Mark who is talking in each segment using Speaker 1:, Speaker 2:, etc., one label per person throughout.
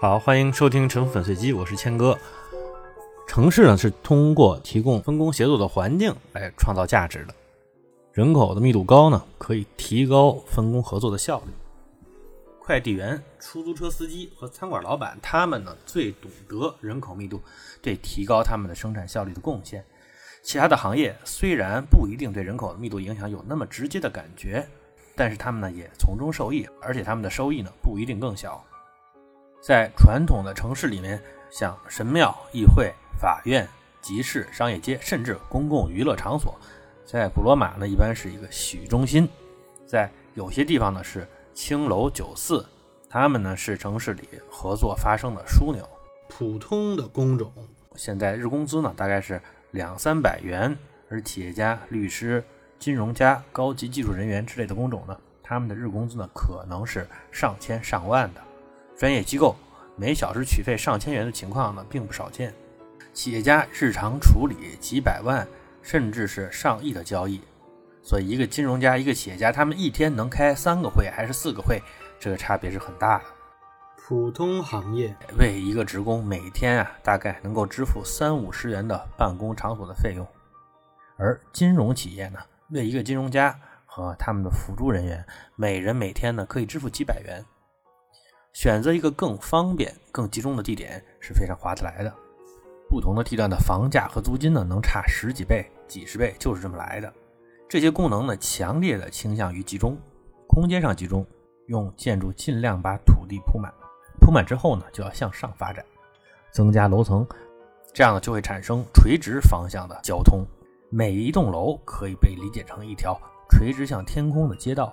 Speaker 1: 好，欢迎收听《城府粉碎机》，我是谦哥。城市呢是通过提供分工协作的环境来创造价值的。人口的密度高呢，可以提高分工合作的效率。快递员、出租车司机和餐馆老板，他们呢最懂得人口密度对提高他们的生产效率的贡献。其他的行业虽然不一定对人口的密度影响有那么直接的感觉，但是他们呢也从中受益，而且他们的收益呢不一定更小。在传统的城市里面，像神庙、议会、法院、集市、商业街，甚至公共娱乐场所，在古罗马呢一般是一个洗浴中心，在有些地方呢是。青楼酒肆，他们呢是城市里合作发生的枢纽。
Speaker 2: 普通的工种，
Speaker 1: 现在日工资呢大概是两三百元，而企业家、律师、金融家、高级技术人员之类的工种呢，他们的日工资呢可能是上千上万的。专业机构每小时取费上千元的情况呢并不少见。企业家日常处理几百万甚至是上亿的交易。所以，一个金融家，一个企业家，他们一天能开三个会还是四个会，这个差别是很大的。
Speaker 2: 普通行业
Speaker 1: 为一个职工每天啊，大概能够支付三五十元的办公场所的费用，而金融企业呢，为一个金融家和他们的辅助人员，每人每天呢可以支付几百元。选择一个更方便、更集中的地点是非常划得来的。不同的地段的房价和租金呢，能差十几倍、几十倍，就是这么来的。这些功能呢，强烈的倾向于集中，空间上集中，用建筑尽量把土地铺满，铺满之后呢，就要向上发展，增加楼层，这样呢就会产生垂直方向的交通。每一栋楼可以被理解成一条垂直向天空的街道，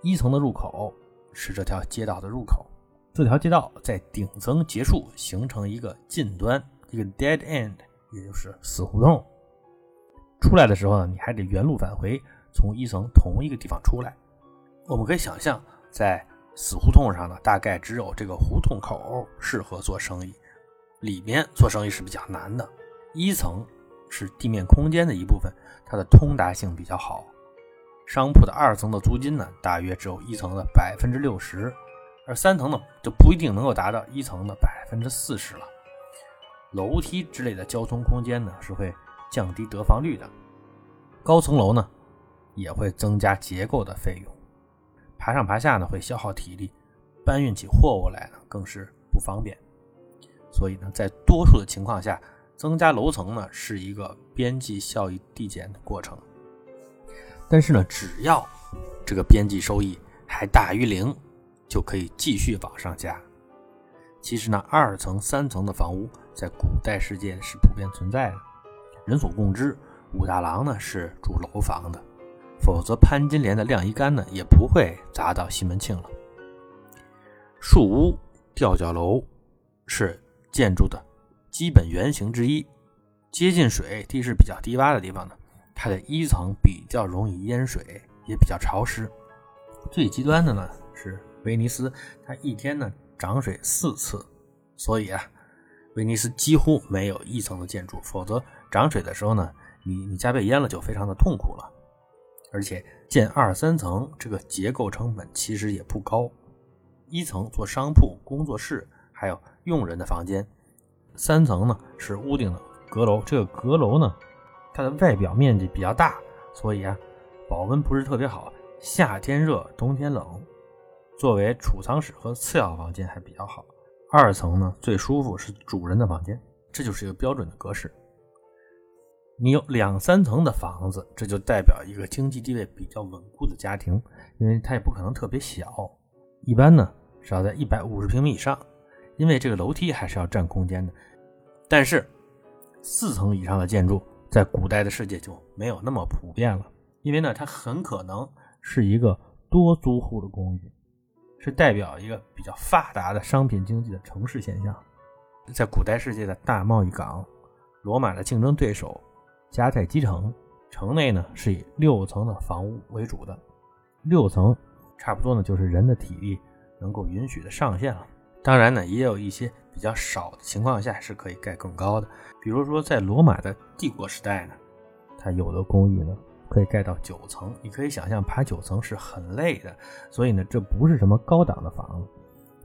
Speaker 1: 一层的入口是这条街道的入口，这条街道在顶层结束，形成一个近端，一个 dead end，也就是死胡同。出来的时候呢，你还得原路返回，从一层同一个地方出来。我们可以想象，在死胡同上呢，大概只有这个胡同口适合做生意，里面做生意是比较难的。一层是地面空间的一部分，它的通达性比较好。商铺的二层的租金呢，大约只有一层的百分之六十，而三层呢，就不一定能够达到一层的百分之四十了。楼梯之类的交通空间呢，是会。降低得房率的高层楼呢，也会增加结构的费用。爬上爬下呢，会消耗体力；搬运起货物来呢，更是不方便。所以呢，在多数的情况下，增加楼层呢，是一个边际效益递减的过程。但是呢，只要这个边际收益还大于零，就可以继续往上加。其实呢，二层、三层的房屋在古代世界是普遍存在的。人所共知，武大郎呢是住楼房的，否则潘金莲的晾衣杆呢也不会砸到西门庆了。树屋、吊脚楼是建筑的基本原型之一，接近水、地势比较低洼的地方呢，它的一层比较容易淹水，也比较潮湿。最极端的呢是威尼斯，它一天呢涨水四次，所以啊，威尼斯几乎没有一层的建筑，否则。涨水的时候呢，你你家被淹了就非常的痛苦了，而且建二三层这个结构成本其实也不高，一层做商铺、工作室还有用人的房间，三层呢是屋顶的阁楼，这个阁楼呢它的外表面积比较大，所以啊保温不是特别好，夏天热冬天冷，作为储藏室和次要房间还比较好。二层呢最舒服是主人的房间，这就是一个标准的格式。你有两三层的房子，这就代表一个经济地位比较稳固的家庭，因为它也不可能特别小，一般呢是要在一百五十平米以上，因为这个楼梯还是要占空间的。但是四层以上的建筑在古代的世界就没有那么普遍了，因为呢它很可能是一个多租户的公寓，是代表一个比较发达的商品经济的城市现象。在古代世界的大贸易港，罗马的竞争对手。加泰基城，城内呢是以六层的房屋为主的，六层差不多呢就是人的体力能够允许的上限了。当然呢，也有一些比较少的情况下是可以盖更高的，比如说在罗马的帝国时代呢，它有的公寓呢可以盖到九层。你可以想象爬九层是很累的，所以呢这不是什么高档的房子。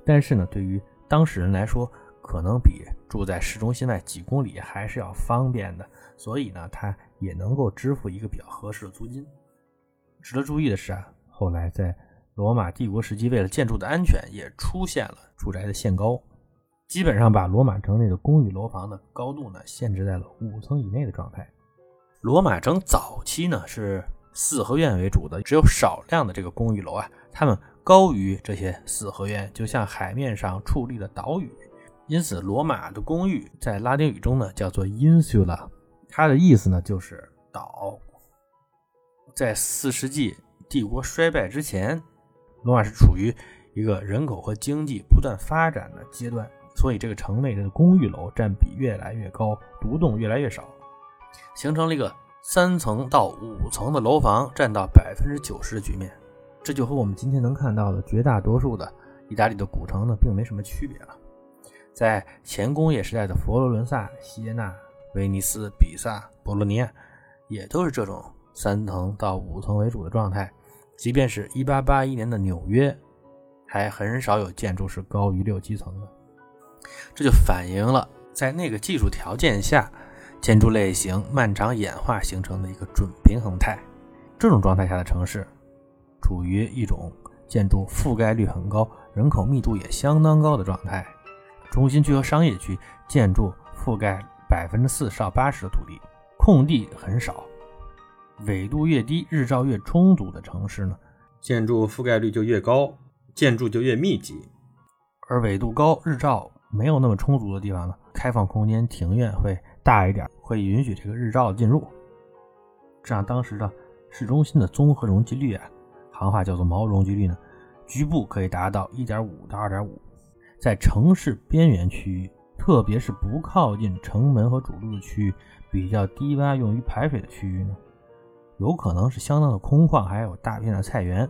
Speaker 1: 但是呢，对于当事人来说，可能比住在市中心外几公里还是要方便的，所以呢，他也能够支付一个比较合适的租金。值得注意的是啊，后来在罗马帝国时期，为了建筑的安全，也出现了住宅的限高，基本上把罗马城内的公寓楼房的高度呢限制在了五层以内的状态。罗马城早期呢是四合院为主的，只有少量的这个公寓楼啊，它们高于这些四合院，就像海面上矗立的岛屿。因此，罗马的公寓在拉丁语中呢叫做 insula，它的意思呢就是岛。在四世纪帝国衰败之前，罗马是处于一个人口和经济不断发展的阶段，所以这个城内的公寓楼占比越来越高，独栋越来越少，形成了一个三层到五层的楼房占到百分之九十的局面。这就和我们今天能看到的绝大多数的意大利的古城呢，并没什么区别了。在前工业时代的佛罗伦萨、锡耶纳、威尼斯、比萨、博洛尼亚，也都是这种。三层到五层为主的状态，即便是一八八一年的纽约，还很少有建筑是高于六七层的。这就反映了在那个技术条件下，建筑类型漫长演化形成的一个准平衡态。这种状态下的城市，处于一种建筑覆盖率很高、人口密度也相当高的状态。中心区和商业区建筑覆盖百分之四到八十的土地，空地很少。纬度越低，日照越充足的城市呢，
Speaker 2: 建筑覆盖率就越高，建筑就越密集；
Speaker 1: 而纬度高、日照没有那么充足的地方呢，开放空间庭院会大一点，会允许这个日照进入。这样，当时的市中心的综合容积率啊，行话叫做毛容积率呢，局部可以达到一点五到二点五。在城市边缘区域，特别是不靠近城门和主路的区域，比较低洼、用于排水的区域呢。有可能是相当的空旷，还有大片的菜园，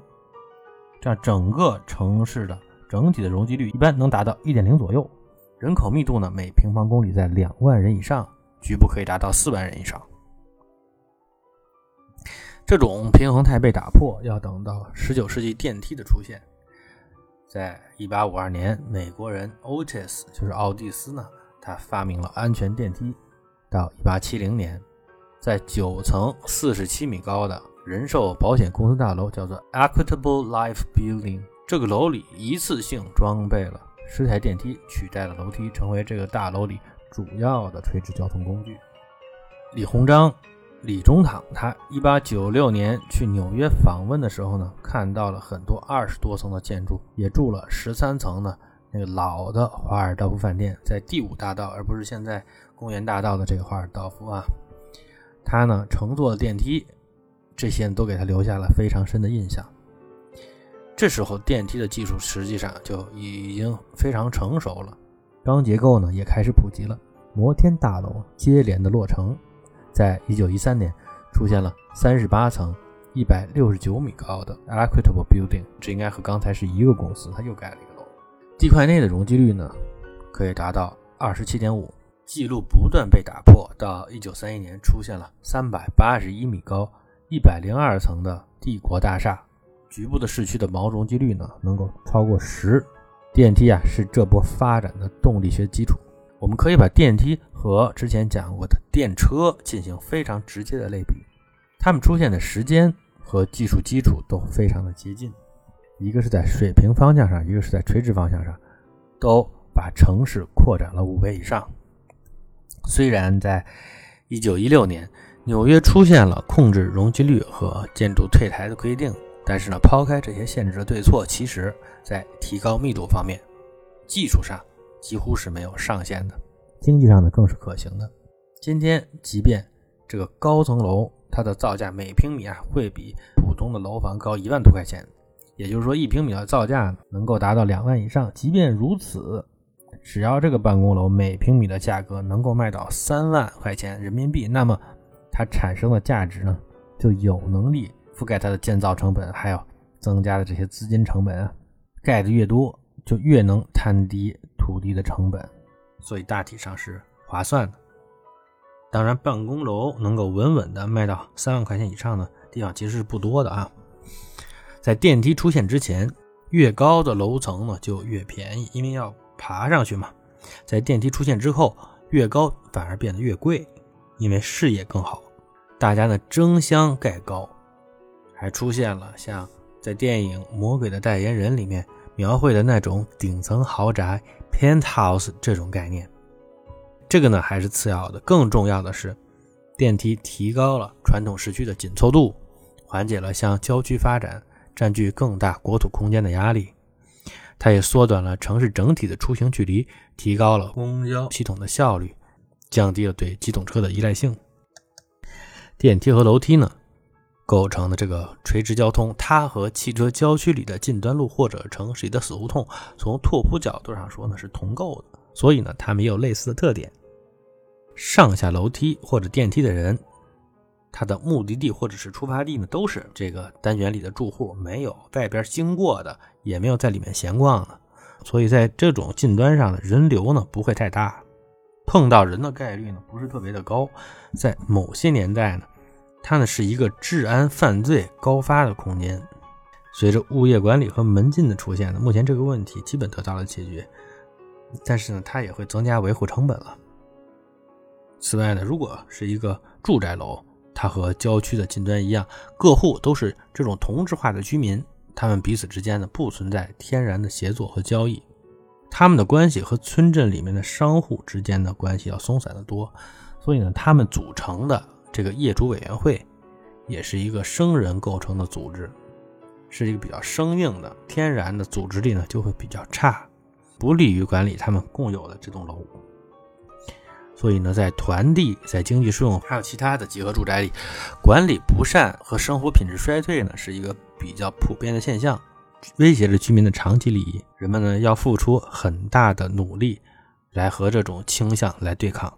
Speaker 1: 这样整个城市的整体的容积率一般能达到一点零左右，人口密度呢每平方公里在两万人以上，局部可以达到四万人以上。这种平衡态被打破，要等到十九世纪电梯的出现，在一八五二年，美国人 Otis 就是奥蒂斯呢，他发明了安全电梯，到一八七零年。在九层、四十七米高的人寿保险公司大楼，叫做 Equitable Life Building。这个楼里一次性装备了十台电梯，取代了楼梯，成为这个大楼里主要的垂直交通工具。李鸿章、李中堂，他一八九六年去纽约访问的时候呢，看到了很多二十多层的建筑，也住了十三层的那个老的华尔道夫饭店，在第五大道，而不是现在公园大道的这个华尔道夫啊。他呢乘坐的电梯，这些都给他留下了非常深的印象。这时候电梯的技术实际上就已经非常成熟了，钢结构呢也开始普及了，摩天大楼接连的落成。在一九一三年，出现了三十八层、一百六十九米高的 Equitable Building，这应该和刚才是一个公司，它又盖了一个楼。地块内的容积率呢，可以达到二十七点五。记录不断被打破，到一九三一年出现了三百八十一米高、一百零二层的帝国大厦，局部的市区的毛容积率呢能够超过十。电梯啊是这波发展的动力学基础。我们可以把电梯和之前讲过的电车进行非常直接的类比，它们出现的时间和技术基础都非常的接近，一个是在水平方向上，一个是在垂直方向上，都把城市扩展了五倍以上。虽然在1916年，纽约出现了控制容积率和建筑退台的规定，但是呢，抛开这些限制的对错，其实在提高密度方面，技术上几乎是没有上限的，经济上呢更是可行的。今天，即便这个高层楼，它的造价每平米啊会比普通的楼房高一万多块钱，也就是说，一平米的造价能够达到两万以上。即便如此。只要这个办公楼每平米的价格能够卖到三万块钱人民币，那么它产生的价值呢，就有能力覆盖它的建造成本，还有增加的这些资金成本啊。盖的越多，就越能摊低土地的成本，所以大体上是划算的。当然，办公楼能够稳稳的卖到三万块钱以上的地方其实是不多的啊。在电梯出现之前，越高的楼层呢就越便宜，因为要爬上去嘛。在电梯出现之后，越高反而变得越贵，因为视野更好，大家呢争相盖高，还出现了像在电影《魔鬼的代言人》里面描绘的那种顶层豪宅 （penthouse） 这种概念。这个呢还是次要的，更重要的是，电梯提高了传统市区的紧凑度，缓解了向郊区发展、占据更大国土空间的压力。它也缩短了城市整体的出行距离，提高了公交系统的效率，降低了对机动车的依赖性。电梯和楼梯呢，构成的这个垂直交通，它和汽车郊区里的近端路或者城市里的死胡同，从拓扑角度上说呢是同构的，所以呢它们也有类似的特点。上下楼梯或者电梯的人。他的目的地或者是出发地呢，都是这个单元里的住户，没有外边经过的，也没有在里面闲逛的，所以在这种近端上的人流呢不会太大，碰到人的概率呢不是特别的高。在某些年代呢，它呢是一个治安犯罪高发的空间。随着物业管理和门禁的出现呢，目前这个问题基本得到了解决，但是呢，它也会增加维护成本了。此外呢，如果是一个住宅楼，它和郊区的近端一样，各户都是这种同质化的居民，他们彼此之间呢不存在天然的协作和交易，他们的关系和村镇里面的商户之间的关系要松散得多，所以呢，他们组成的这个业主委员会也是一个生人构成的组织，是一个比较生硬的，天然的组织力呢就会比较差，不利于管理他们共有的这栋楼。所以呢，在团地、在经济适用还有其他的集合住宅里，管理不善和生活品质衰退呢，是一个比较普遍的现象，威胁着居民的长期利益。人们呢，要付出很大的努力来和这种倾向来对抗。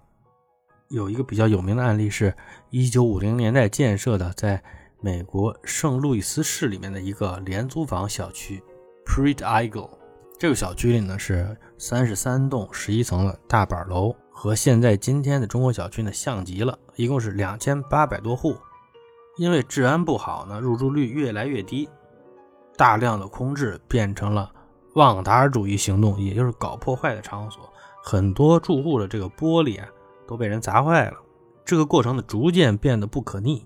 Speaker 1: 有一个比较有名的案例是1950年代建设的，在美国圣路易斯市里面的一个廉租房小区 Preet Eagle。这个小区里呢，是三十三栋十一层的大板楼。和现在今天的中国小区呢像极了，一共是两千八百多户。因为治安不好呢，入住率越来越低，大量的空置变成了旺达尔主义行动，也就是搞破坏的场所。很多住户的这个玻璃啊都被人砸坏了。这个过程呢逐渐变得不可逆。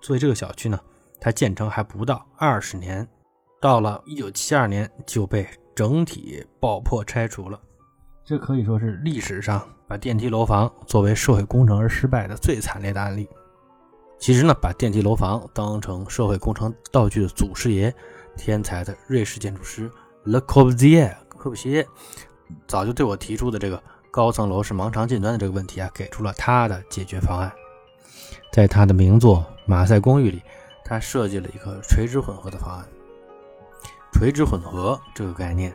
Speaker 1: 所以这个小区呢，它建成还不到二十年，到了一九七二年就被整体爆破拆除了。这可以说是历史上。把电梯楼房作为社会工程而失败的最惨烈的案例。其实呢，把电梯楼房当成社会工程道具的祖师爷，天才的瑞士建筑师 Le Corbusier 科布西耶，早就对我提出的这个高层楼是盲肠近端的这个问题啊，给出了他的解决方案。在他的名作《马赛公寓》里，他设计了一个垂直混合的方案。垂直混合这个概念，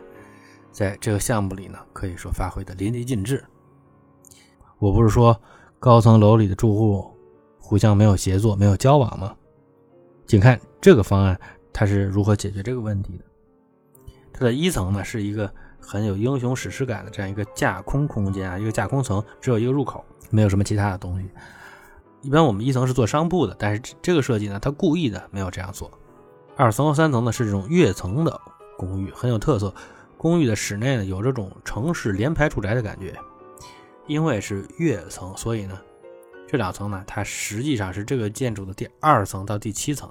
Speaker 1: 在这个项目里呢，可以说发挥的淋漓尽致。我不是说高层楼里的住户互相没有协作、没有交往吗？请看这个方案，它是如何解决这个问题的？它的一层呢，是一个很有英雄史诗感的这样一个架空空间啊，一个架空层，只有一个入口，没有什么其他的东西。一般我们一层是做商铺的，但是这个设计呢，它故意的没有这样做。二层和三层呢是这种跃层的公寓，很有特色。公寓的室内呢，有这种城市联排住宅的感觉。因为是跃层，所以呢，这两层呢，它实际上是这个建筑的第二层到第七层，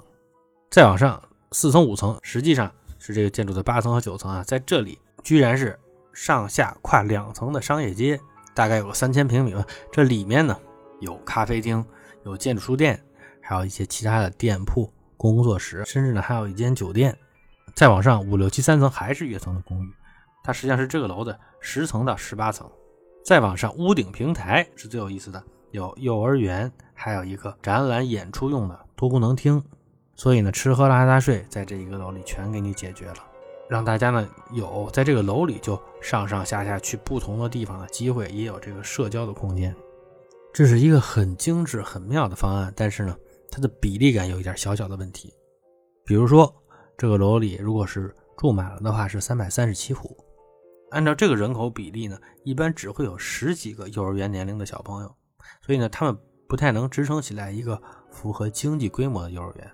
Speaker 1: 再往上四层五层，实际上是这个建筑的八层和九层啊。在这里居然是上下跨两层的商业街，大概有三千平米吧。这里面呢有咖啡厅，有建筑书店，还有一些其他的店铺、工作室，甚至呢还有一间酒店。再往上五六七三层还是跃层的公寓，它实际上是这个楼的十层到十八层。再往上，屋顶平台是最有意思的，有幼儿园，还有一个展览演出用的多功能厅。所以呢，吃喝拉撒睡在这一个楼里全给你解决了，让大家呢有在这个楼里就上上下下去不同的地方的机会，也有这个社交的空间。这是一个很精致、很妙的方案，但是呢，它的比例感有一点小小的问题。比如说，这个楼里如果是住满了的话，是三百三十七户。按照这个人口比例呢，一般只会有十几个幼儿园年龄的小朋友，所以呢，他们不太能支撑起来一个符合经济规模的幼儿园，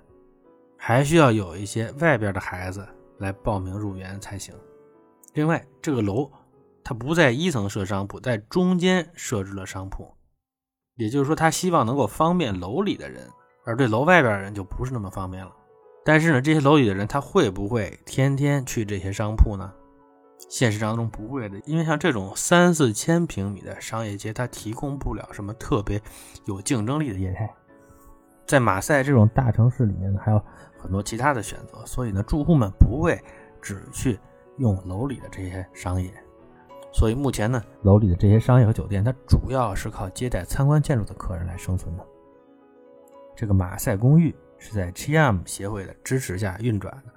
Speaker 1: 还需要有一些外边的孩子来报名入园才行。另外，这个楼它不在一层设商铺，在中间设置了商铺，也就是说，他希望能够方便楼里的人，而对楼外边的人就不是那么方便了。但是呢，这些楼里的人他会不会天天去这些商铺呢？现实当中不会的，因为像这种三四千平米的商业街，它提供不了什么特别有竞争力的业态。在马赛这种大城市里面呢，还有很多其他的选择，所以呢，住户们不会只去用楼里的这些商业。所以目前呢，楼里的这些商业和酒店，它主要是靠接待参观建筑的客人来生存的。这个马赛公寓是在 GM 协会的支持下运转的，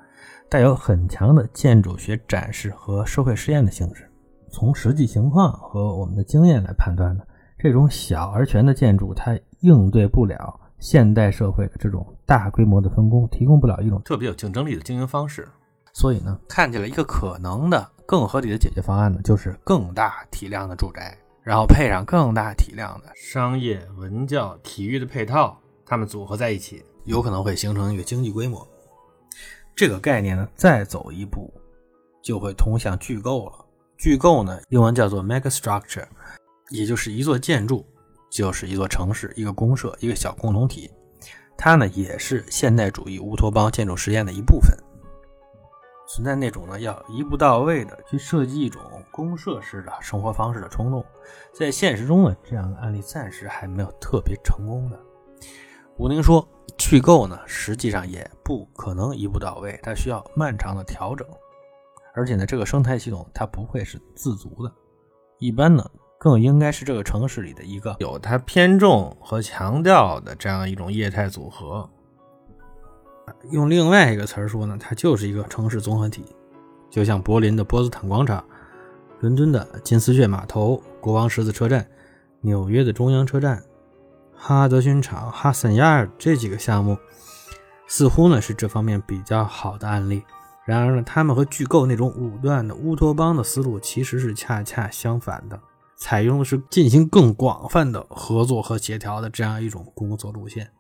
Speaker 1: 带有很强的建筑学展示和社会实验的性质。从实际情况和我们的经验来判断呢，这种小而全的建筑，它应对不了现代社会的这种大规模的分工，提供不了一种特别有竞争力的经营方式。所以呢，看起来一个可能的。更合理的解决方案呢，就是更大体量的住宅，然后配上更大体量的
Speaker 2: 商业、文教、体育的配套，它们组合在一起，
Speaker 1: 有可能会形成一个经济规模。这个概念呢，再走一步，就会通向巨构了。巨构呢，英文叫做 megastructure，也就是一座建筑，就是一座城市、一个公社、一个小共同体。它呢，也是现代主义乌托邦建筑实验的一部分。存在那种呢，要一步到位的去设计一种公社式的生活方式的冲动，在现实中呢，这样的案例暂时还没有特别成功的。吴宁说，去购呢，实际上也不可能一步到位，它需要漫长的调整，而且呢，这个生态系统它不会是自足的，一般呢，更应该是这个城市里的一个
Speaker 2: 有它偏重和强调的这样一种业态组合。
Speaker 1: 用另外一个词儿说呢，它就是一个城市综合体，就像柏林的波茨坦广场、伦敦的金丝雀码头、国王十字车站、纽约的中央车站、哈德逊场、哈森亚尔这几个项目，似乎呢是这方面比较好的案例。然而呢，他们和巨构那种武断的乌托邦的思路其实是恰恰相反的，采用的是进行更广泛的合作和协调的这样一种工作路线，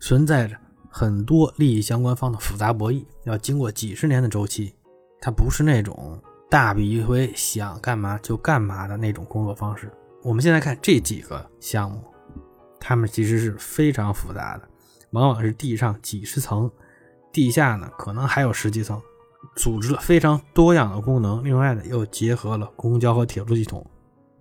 Speaker 1: 存在着。很多利益相关方的复杂博弈要经过几十年的周期，它不是那种大笔一挥想干嘛就干嘛的那种工作方式。我们现在看这几个项目，它们其实是非常复杂的，往往是地上几十层，地下呢可能还有十几层，组织了非常多样的功能。另外呢，又结合了公交和铁路系统，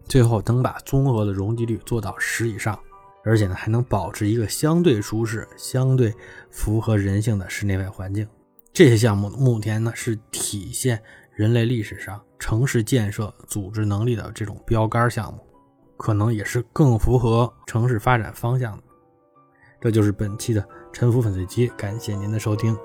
Speaker 1: 最后能把综合的容积率做到十以上。而且呢，还能保持一个相对舒适、相对符合人性的室内外环境。这些项目目前呢，是体现人类历史上城市建设组织能力的这种标杆项目，可能也是更符合城市发展方向的。这就是本期的沉浮粉碎机，感谢您的收听。